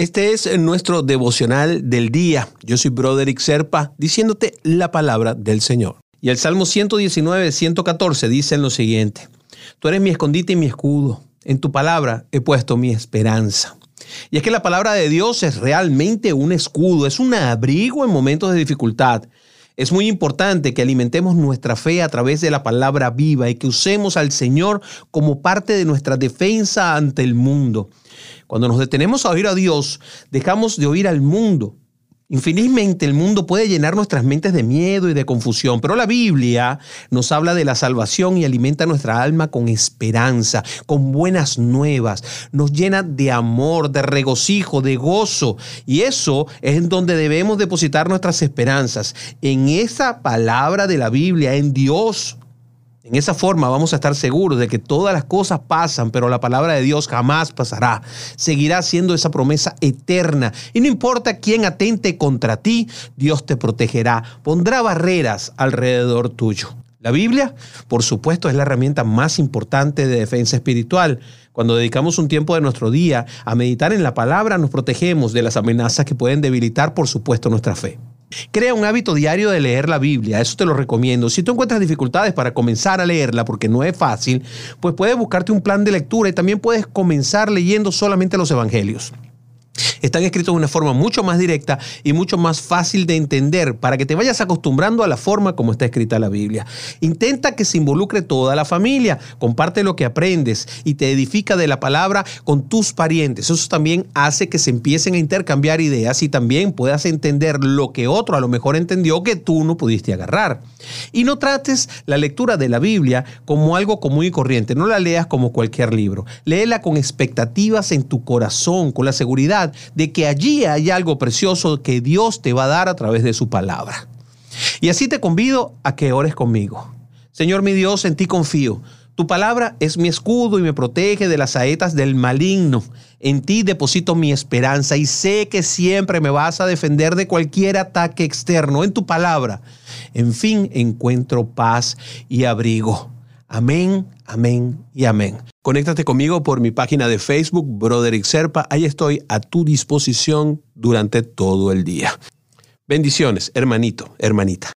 Este es nuestro devocional del día. Yo soy Broderick Serpa, diciéndote la palabra del Señor. Y el Salmo 119, 114 dice lo siguiente. Tú eres mi escondite y mi escudo. En tu palabra he puesto mi esperanza. Y es que la palabra de Dios es realmente un escudo, es un abrigo en momentos de dificultad. Es muy importante que alimentemos nuestra fe a través de la palabra viva y que usemos al Señor como parte de nuestra defensa ante el mundo. Cuando nos detenemos a oír a Dios, dejamos de oír al mundo. Infelizmente el mundo puede llenar nuestras mentes de miedo y de confusión, pero la Biblia nos habla de la salvación y alimenta nuestra alma con esperanza, con buenas nuevas, nos llena de amor, de regocijo, de gozo. Y eso es en donde debemos depositar nuestras esperanzas, en esa palabra de la Biblia, en Dios. En esa forma vamos a estar seguros de que todas las cosas pasan, pero la palabra de Dios jamás pasará. Seguirá siendo esa promesa eterna. Y no importa quién atente contra ti, Dios te protegerá. Pondrá barreras alrededor tuyo. La Biblia, por supuesto, es la herramienta más importante de defensa espiritual. Cuando dedicamos un tiempo de nuestro día a meditar en la palabra, nos protegemos de las amenazas que pueden debilitar, por supuesto, nuestra fe. Crea un hábito diario de leer la Biblia, eso te lo recomiendo. Si tú encuentras dificultades para comenzar a leerla, porque no es fácil, pues puedes buscarte un plan de lectura y también puedes comenzar leyendo solamente los evangelios están escritos de una forma mucho más directa y mucho más fácil de entender para que te vayas acostumbrando a la forma como está escrita la Biblia. Intenta que se involucre toda la familia, comparte lo que aprendes y te edifica de la palabra con tus parientes. Eso también hace que se empiecen a intercambiar ideas y también puedas entender lo que otro a lo mejor entendió que tú no pudiste agarrar. Y no trates la lectura de la Biblia como algo común y corriente, no la leas como cualquier libro. Léela con expectativas en tu corazón, con la de que allí hay algo precioso que Dios te va a dar a través de su palabra. Y así te convido a que ores conmigo. Señor mi Dios, en ti confío. Tu palabra es mi escudo y me protege de las saetas del maligno. En ti deposito mi esperanza y sé que siempre me vas a defender de cualquier ataque externo. En tu palabra, en fin, encuentro paz y abrigo. Amén, amén y amén. Conéctate conmigo por mi página de Facebook, Broderick Serpa. Ahí estoy a tu disposición durante todo el día. Bendiciones, hermanito, hermanita.